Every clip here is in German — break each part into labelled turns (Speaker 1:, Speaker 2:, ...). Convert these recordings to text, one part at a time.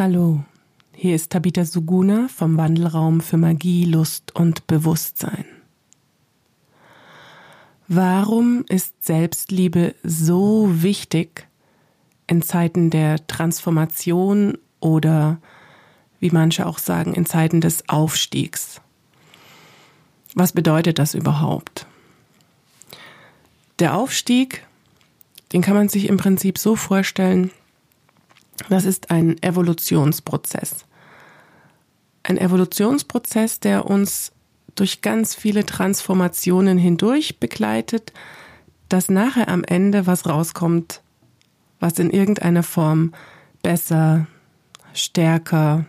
Speaker 1: Hallo, hier ist Tabitha Suguna vom Wandelraum für Magie, Lust und Bewusstsein. Warum ist Selbstliebe so wichtig in Zeiten der Transformation oder, wie manche auch sagen, in Zeiten des Aufstiegs? Was bedeutet das überhaupt? Der Aufstieg, den kann man sich im Prinzip so vorstellen, das ist ein Evolutionsprozess. Ein Evolutionsprozess, der uns durch ganz viele Transformationen hindurch begleitet, dass nachher am Ende was rauskommt, was in irgendeiner Form besser, stärker,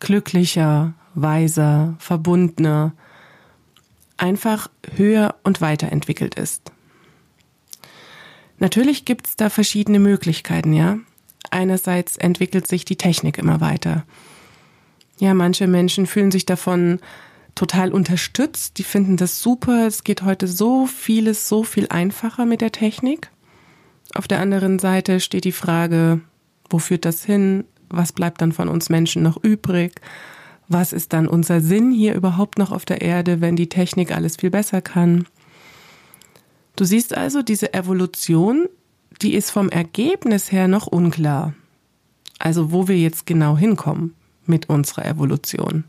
Speaker 1: glücklicher, weiser, verbundener, einfach höher und weiterentwickelt ist. Natürlich gibt es da verschiedene Möglichkeiten, ja. Einerseits entwickelt sich die Technik immer weiter. Ja, manche Menschen fühlen sich davon total unterstützt, die finden das super, es geht heute so vieles so viel einfacher mit der Technik. Auf der anderen Seite steht die Frage, wo führt das hin? Was bleibt dann von uns Menschen noch übrig? Was ist dann unser Sinn hier überhaupt noch auf der Erde, wenn die Technik alles viel besser kann? Du siehst also, diese Evolution, die ist vom Ergebnis her noch unklar. Also wo wir jetzt genau hinkommen mit unserer Evolution.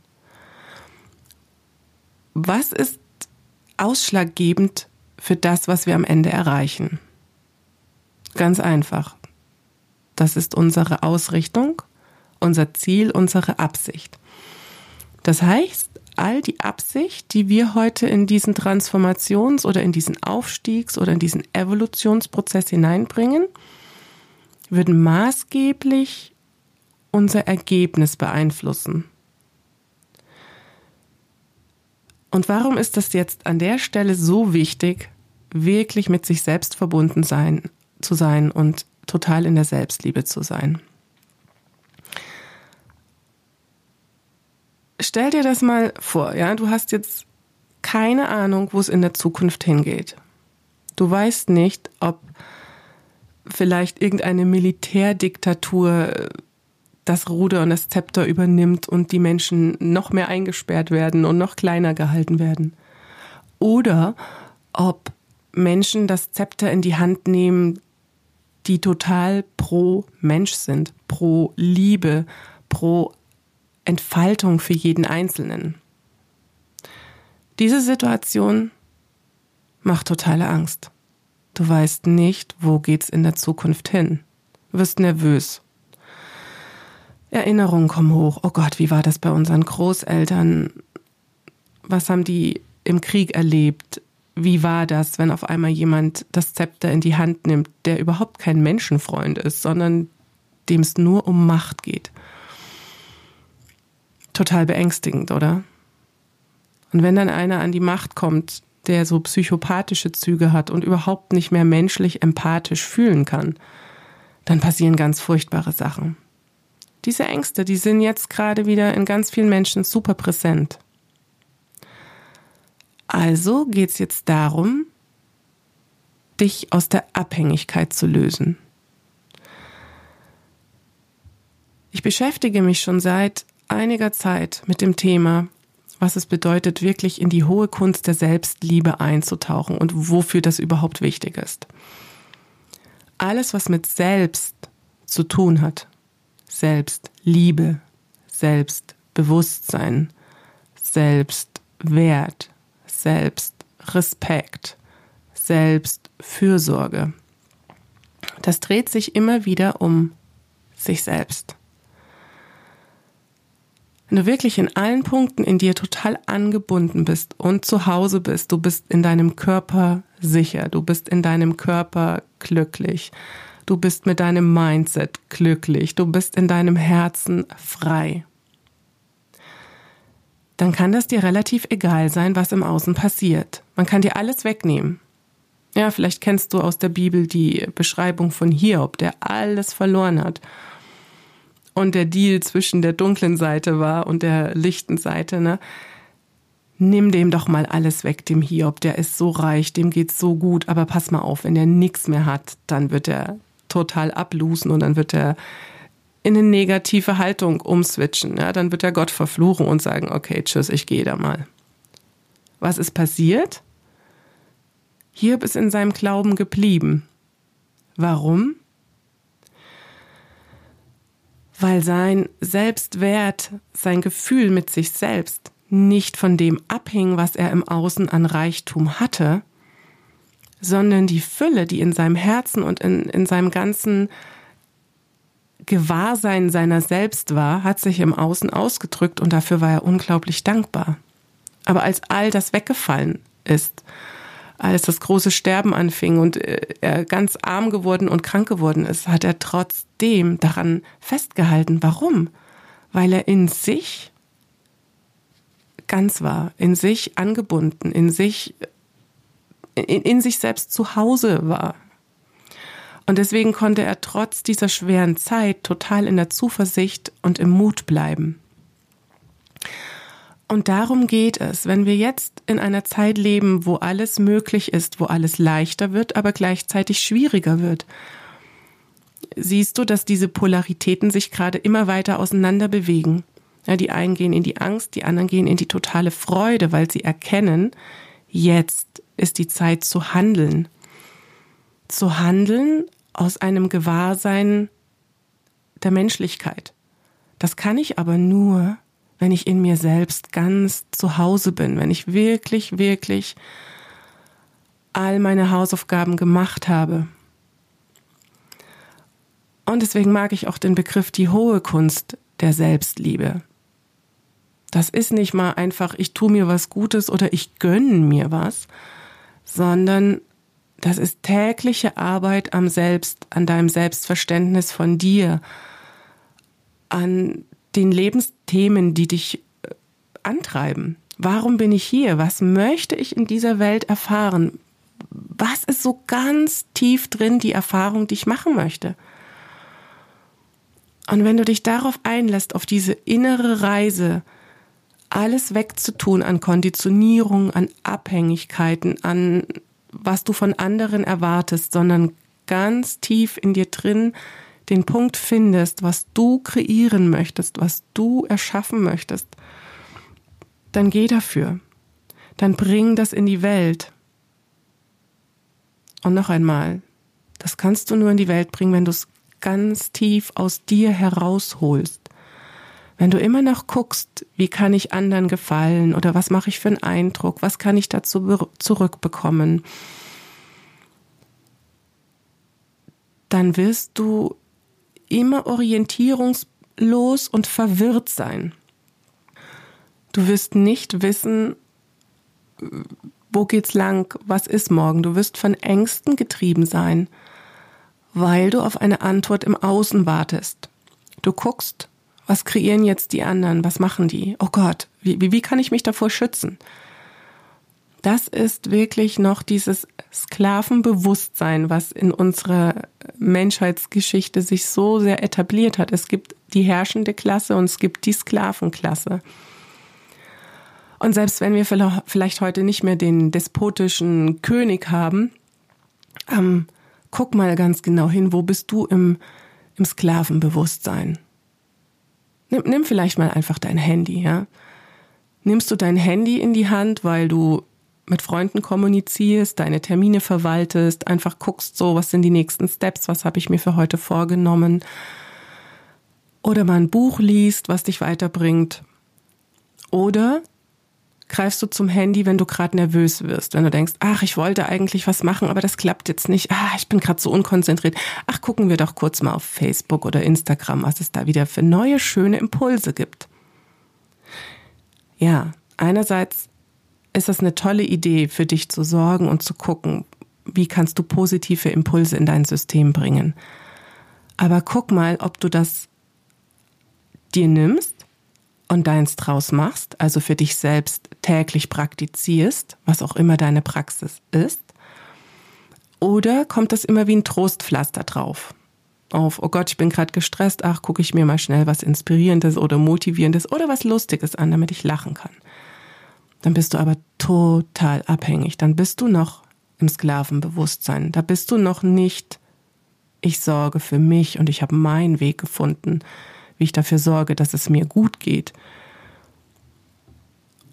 Speaker 1: Was ist ausschlaggebend für das, was wir am Ende erreichen? Ganz einfach. Das ist unsere Ausrichtung, unser Ziel, unsere Absicht. Das heißt, all die Absicht, die wir heute in diesen Transformations- oder in diesen Aufstiegs- oder in diesen Evolutionsprozess hineinbringen, würden maßgeblich unser Ergebnis beeinflussen. Und warum ist das jetzt an der Stelle so wichtig, wirklich mit sich selbst verbunden sein, zu sein und total in der Selbstliebe zu sein? Stell dir das mal vor, ja, du hast jetzt keine Ahnung, wo es in der Zukunft hingeht. Du weißt nicht, ob vielleicht irgendeine Militärdiktatur das Ruder und das Zepter übernimmt und die Menschen noch mehr eingesperrt werden und noch kleiner gehalten werden. Oder ob Menschen das Zepter in die Hand nehmen, die total pro Mensch sind, pro Liebe, pro Entfaltung für jeden Einzelnen. Diese Situation macht totale Angst. Du weißt nicht, wo geht's in der Zukunft hin. Du wirst nervös Erinnerungen kommen hoch. Oh Gott, wie war das bei unseren Großeltern? Was haben die im Krieg erlebt? Wie war das, wenn auf einmal jemand das Zepter in die Hand nimmt, der überhaupt kein Menschenfreund ist, sondern dem es nur um Macht geht? Total beängstigend, oder? Und wenn dann einer an die Macht kommt, der so psychopathische Züge hat und überhaupt nicht mehr menschlich empathisch fühlen kann, dann passieren ganz furchtbare Sachen. Diese Ängste, die sind jetzt gerade wieder in ganz vielen Menschen super präsent. Also geht es jetzt darum, dich aus der Abhängigkeit zu lösen. Ich beschäftige mich schon seit einiger Zeit mit dem Thema, was es bedeutet, wirklich in die hohe Kunst der Selbstliebe einzutauchen und wofür das überhaupt wichtig ist. Alles, was mit Selbst zu tun hat, Selbstliebe, Selbstbewusstsein, Selbstwert, Selbstrespekt, Selbstfürsorge. Das dreht sich immer wieder um sich selbst. Wenn du wirklich in allen Punkten in dir total angebunden bist und zu Hause bist, du bist in deinem Körper sicher, du bist in deinem Körper glücklich, Du bist mit deinem Mindset glücklich. Du bist in deinem Herzen frei. Dann kann das dir relativ egal sein, was im Außen passiert. Man kann dir alles wegnehmen. Ja, vielleicht kennst du aus der Bibel die Beschreibung von Hiob, der alles verloren hat. Und der Deal zwischen der dunklen Seite war und der lichten Seite, ne? Nimm dem doch mal alles weg, dem Hiob. Der ist so reich, dem geht's so gut. Aber pass mal auf, wenn der nichts mehr hat, dann wird er total ablusen und dann wird er in eine negative Haltung umswitchen. Ja, dann wird er Gott verfluchen und sagen, okay, tschüss, ich gehe da mal. Was ist passiert? Hiob ist in seinem Glauben geblieben. Warum? Weil sein Selbstwert, sein Gefühl mit sich selbst nicht von dem abhing, was er im Außen an Reichtum hatte, sondern die Fülle, die in seinem Herzen und in, in seinem ganzen Gewahrsein seiner selbst war, hat sich im Außen ausgedrückt und dafür war er unglaublich dankbar. Aber als all das weggefallen ist, als das große Sterben anfing und äh, er ganz arm geworden und krank geworden ist, hat er trotzdem daran festgehalten. Warum? Weil er in sich ganz war, in sich angebunden, in sich, in, in sich selbst zu Hause war. Und deswegen konnte er trotz dieser schweren Zeit total in der Zuversicht und im Mut bleiben. Und darum geht es, wenn wir jetzt in einer Zeit leben, wo alles möglich ist, wo alles leichter wird, aber gleichzeitig schwieriger wird. Siehst du, dass diese Polaritäten sich gerade immer weiter auseinander bewegen? Ja, die einen gehen in die Angst, die anderen gehen in die totale Freude, weil sie erkennen, jetzt ist die Zeit zu handeln. Zu handeln aus einem Gewahrsein der Menschlichkeit. Das kann ich aber nur, wenn ich in mir selbst ganz zu Hause bin, wenn ich wirklich, wirklich all meine Hausaufgaben gemacht habe. Und deswegen mag ich auch den Begriff die hohe Kunst der Selbstliebe. Das ist nicht mal einfach, ich tue mir was Gutes oder ich gönne mir was, sondern das ist tägliche Arbeit am Selbst, an deinem Selbstverständnis von dir, an den Lebensthemen, die dich äh, antreiben. Warum bin ich hier? Was möchte ich in dieser Welt erfahren? Was ist so ganz tief drin die Erfahrung, die ich machen möchte? Und wenn du dich darauf einlässt, auf diese innere Reise, alles wegzutun an Konditionierung, an Abhängigkeiten, an was du von anderen erwartest, sondern ganz tief in dir drin den Punkt findest, was du kreieren möchtest, was du erschaffen möchtest, dann geh dafür. Dann bring das in die Welt. Und noch einmal, das kannst du nur in die Welt bringen, wenn du es ganz tief aus dir herausholst. Wenn du immer noch guckst, wie kann ich anderen gefallen oder was mache ich für einen Eindruck, was kann ich dazu zurückbekommen, dann wirst du immer orientierungslos und verwirrt sein. Du wirst nicht wissen, wo geht's lang, was ist morgen. Du wirst von Ängsten getrieben sein, weil du auf eine Antwort im Außen wartest. Du guckst, was kreieren jetzt die anderen? Was machen die? Oh Gott, wie, wie, wie kann ich mich davor schützen? Das ist wirklich noch dieses Sklavenbewusstsein, was in unserer Menschheitsgeschichte sich so sehr etabliert hat. Es gibt die herrschende Klasse und es gibt die Sklavenklasse. Und selbst wenn wir vielleicht heute nicht mehr den despotischen König haben, ähm, guck mal ganz genau hin, wo bist du im, im Sklavenbewusstsein? Nimm, nimm vielleicht mal einfach dein Handy, ja. Nimmst du dein Handy in die Hand, weil du mit Freunden kommunizierst, deine Termine verwaltest, einfach guckst so, was sind die nächsten Steps, was habe ich mir für heute vorgenommen. Oder mal ein Buch liest, was dich weiterbringt. Oder greifst du zum Handy, wenn du gerade nervös wirst, wenn du denkst, ach, ich wollte eigentlich was machen, aber das klappt jetzt nicht. Ah, ich bin gerade so unkonzentriert. Ach, gucken wir doch kurz mal auf Facebook oder Instagram, was es da wieder für neue schöne Impulse gibt. Ja, einerseits ist das eine tolle Idee für dich zu sorgen und zu gucken, wie kannst du positive Impulse in dein System bringen. Aber guck mal, ob du das dir nimmst und deins draus machst, also für dich selbst täglich praktizierst, was auch immer deine Praxis ist, oder kommt das immer wie ein Trostpflaster drauf? Auf, oh Gott, ich bin gerade gestresst, ach, gucke ich mir mal schnell was Inspirierendes oder Motivierendes oder was Lustiges an, damit ich lachen kann. Dann bist du aber total abhängig. Dann bist du noch im Sklavenbewusstsein. Da bist du noch nicht Ich sorge für mich und ich habe meinen Weg gefunden, wie ich dafür sorge, dass es mir gut geht.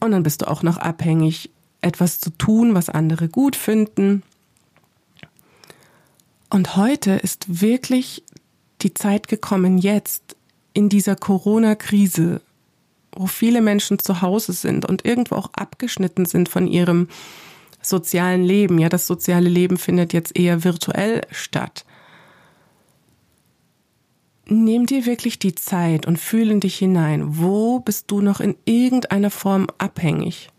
Speaker 1: Und dann bist du auch noch abhängig, etwas zu tun, was andere gut finden. Und heute ist wirklich die Zeit gekommen, jetzt in dieser Corona-Krise, wo viele Menschen zu Hause sind und irgendwo auch abgeschnitten sind von ihrem sozialen Leben. Ja, das soziale Leben findet jetzt eher virtuell statt. Nimm dir wirklich die Zeit und fühle in dich hinein. Wo bist du noch in irgendeiner Form abhängig?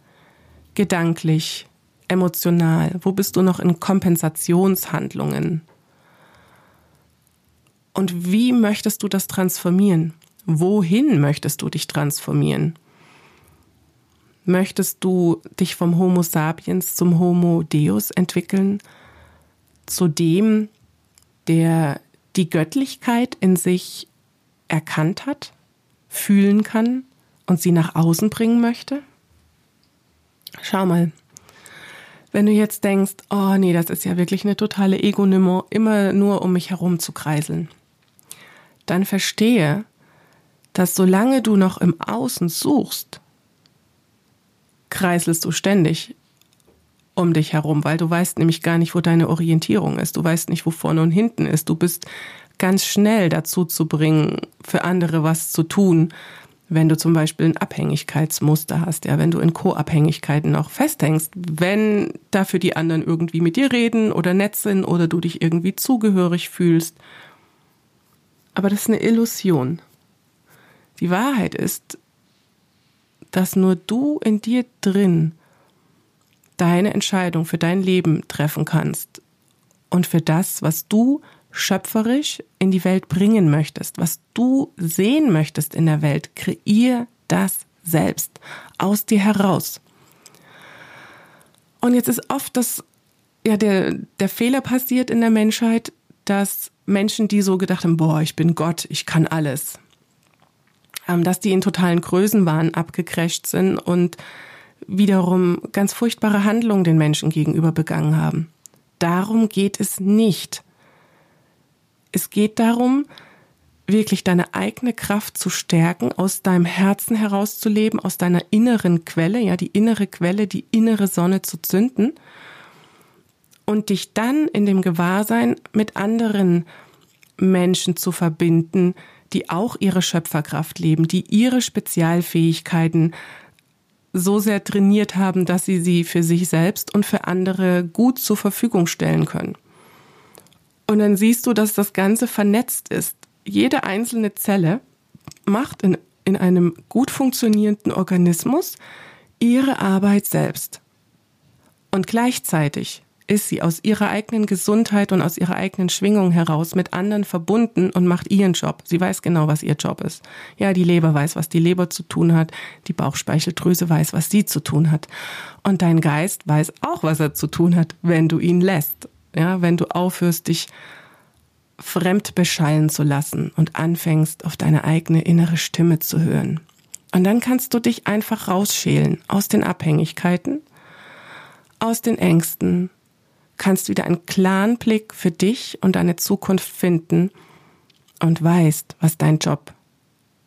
Speaker 1: Gedanklich, emotional? Wo bist du noch in Kompensationshandlungen? Und wie möchtest du das transformieren? Wohin möchtest du dich transformieren? Möchtest du dich vom Homo sapiens zum Homo Deus entwickeln? Zu dem, der die Göttlichkeit in sich erkannt hat, fühlen kann und sie nach außen bringen möchte? Schau mal, wenn du jetzt denkst, oh nee, das ist ja wirklich eine totale Ego-Nummer, immer nur um mich herum zu kreiseln dann verstehe, dass solange du noch im Außen suchst, kreiselst du ständig um dich herum, weil du weißt nämlich gar nicht, wo deine Orientierung ist. Du weißt nicht, wo vorne und hinten ist. Du bist ganz schnell dazu zu bringen, für andere was zu tun, wenn du zum Beispiel ein Abhängigkeitsmuster hast, ja, wenn du in Co-Abhängigkeiten noch festhängst, wenn dafür die anderen irgendwie mit dir reden oder nett sind oder du dich irgendwie zugehörig fühlst aber das ist eine Illusion. Die Wahrheit ist, dass nur du in dir drin deine Entscheidung für dein Leben treffen kannst und für das, was du schöpferisch in die Welt bringen möchtest, was du sehen möchtest in der Welt, kreier das selbst aus dir heraus. Und jetzt ist oft das, ja, der, der Fehler passiert in der Menschheit, dass Menschen, die so gedacht haben, boah, ich bin Gott, ich kann alles, dass die in totalen Größenwahn abgecrasht sind und wiederum ganz furchtbare Handlungen den Menschen gegenüber begangen haben. Darum geht es nicht. Es geht darum, wirklich deine eigene Kraft zu stärken, aus deinem Herzen herauszuleben, aus deiner inneren Quelle, ja, die innere Quelle, die innere Sonne zu zünden und dich dann in dem Gewahrsein mit anderen Menschen zu verbinden, die auch ihre Schöpferkraft leben, die ihre Spezialfähigkeiten so sehr trainiert haben, dass sie sie für sich selbst und für andere gut zur Verfügung stellen können. Und dann siehst du, dass das Ganze vernetzt ist. Jede einzelne Zelle macht in, in einem gut funktionierenden Organismus ihre Arbeit selbst. Und gleichzeitig ist sie aus ihrer eigenen Gesundheit und aus ihrer eigenen Schwingung heraus mit anderen verbunden und macht ihren Job. Sie weiß genau, was ihr Job ist. Ja, die Leber weiß, was die Leber zu tun hat. Die Bauchspeicheldrüse weiß, was sie zu tun hat. Und dein Geist weiß auch, was er zu tun hat, wenn du ihn lässt. Ja, wenn du aufhörst, dich fremd beschallen zu lassen und anfängst, auf deine eigene innere Stimme zu hören. Und dann kannst du dich einfach rausschälen aus den Abhängigkeiten, aus den Ängsten, kannst wieder einen klaren Blick für dich und deine Zukunft finden und weißt, was dein Job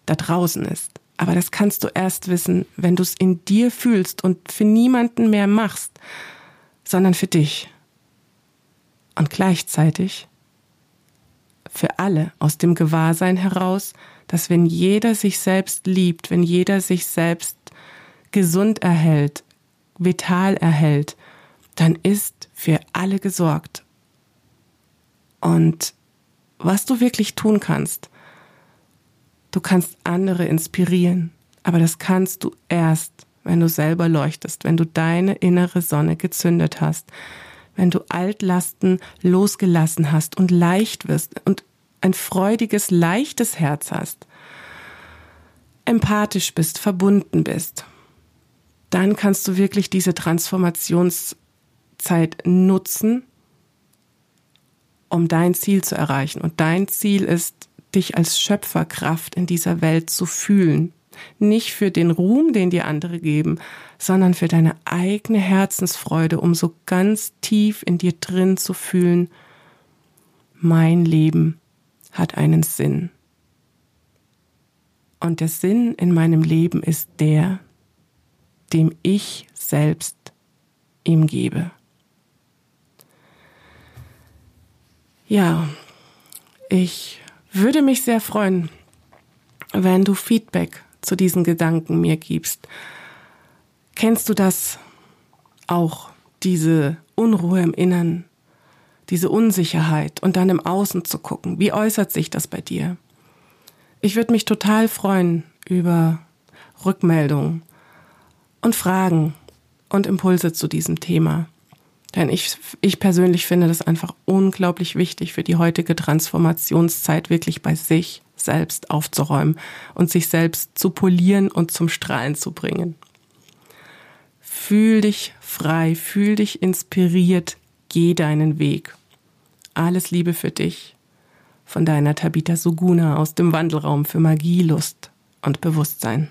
Speaker 1: da draußen ist. Aber das kannst du erst wissen, wenn du es in dir fühlst und für niemanden mehr machst, sondern für dich. Und gleichzeitig für alle aus dem Gewahrsein heraus, dass wenn jeder sich selbst liebt, wenn jeder sich selbst gesund erhält, vital erhält, dann ist für alle gesorgt. Und was du wirklich tun kannst, du kannst andere inspirieren, aber das kannst du erst, wenn du selber leuchtest, wenn du deine innere Sonne gezündet hast, wenn du Altlasten losgelassen hast und leicht wirst und ein freudiges, leichtes Herz hast, empathisch bist, verbunden bist, dann kannst du wirklich diese Transformations Zeit nutzen, um dein Ziel zu erreichen. Und dein Ziel ist, dich als Schöpferkraft in dieser Welt zu fühlen. Nicht für den Ruhm, den dir andere geben, sondern für deine eigene Herzensfreude, um so ganz tief in dir drin zu fühlen, mein Leben hat einen Sinn. Und der Sinn in meinem Leben ist der, dem ich selbst ihm gebe. Ja, ich würde mich sehr freuen, wenn du Feedback zu diesen Gedanken mir gibst. Kennst du das auch, diese Unruhe im Innern, diese Unsicherheit und dann im Außen zu gucken? Wie äußert sich das bei dir? Ich würde mich total freuen über Rückmeldungen und Fragen und Impulse zu diesem Thema. Denn ich, ich persönlich finde das einfach unglaublich wichtig für die heutige Transformationszeit, wirklich bei sich selbst aufzuräumen und sich selbst zu polieren und zum Strahlen zu bringen. Fühl dich frei, fühl dich inspiriert, geh deinen Weg. Alles Liebe für dich von deiner Tabita Suguna aus dem Wandelraum für Magie, Lust und Bewusstsein.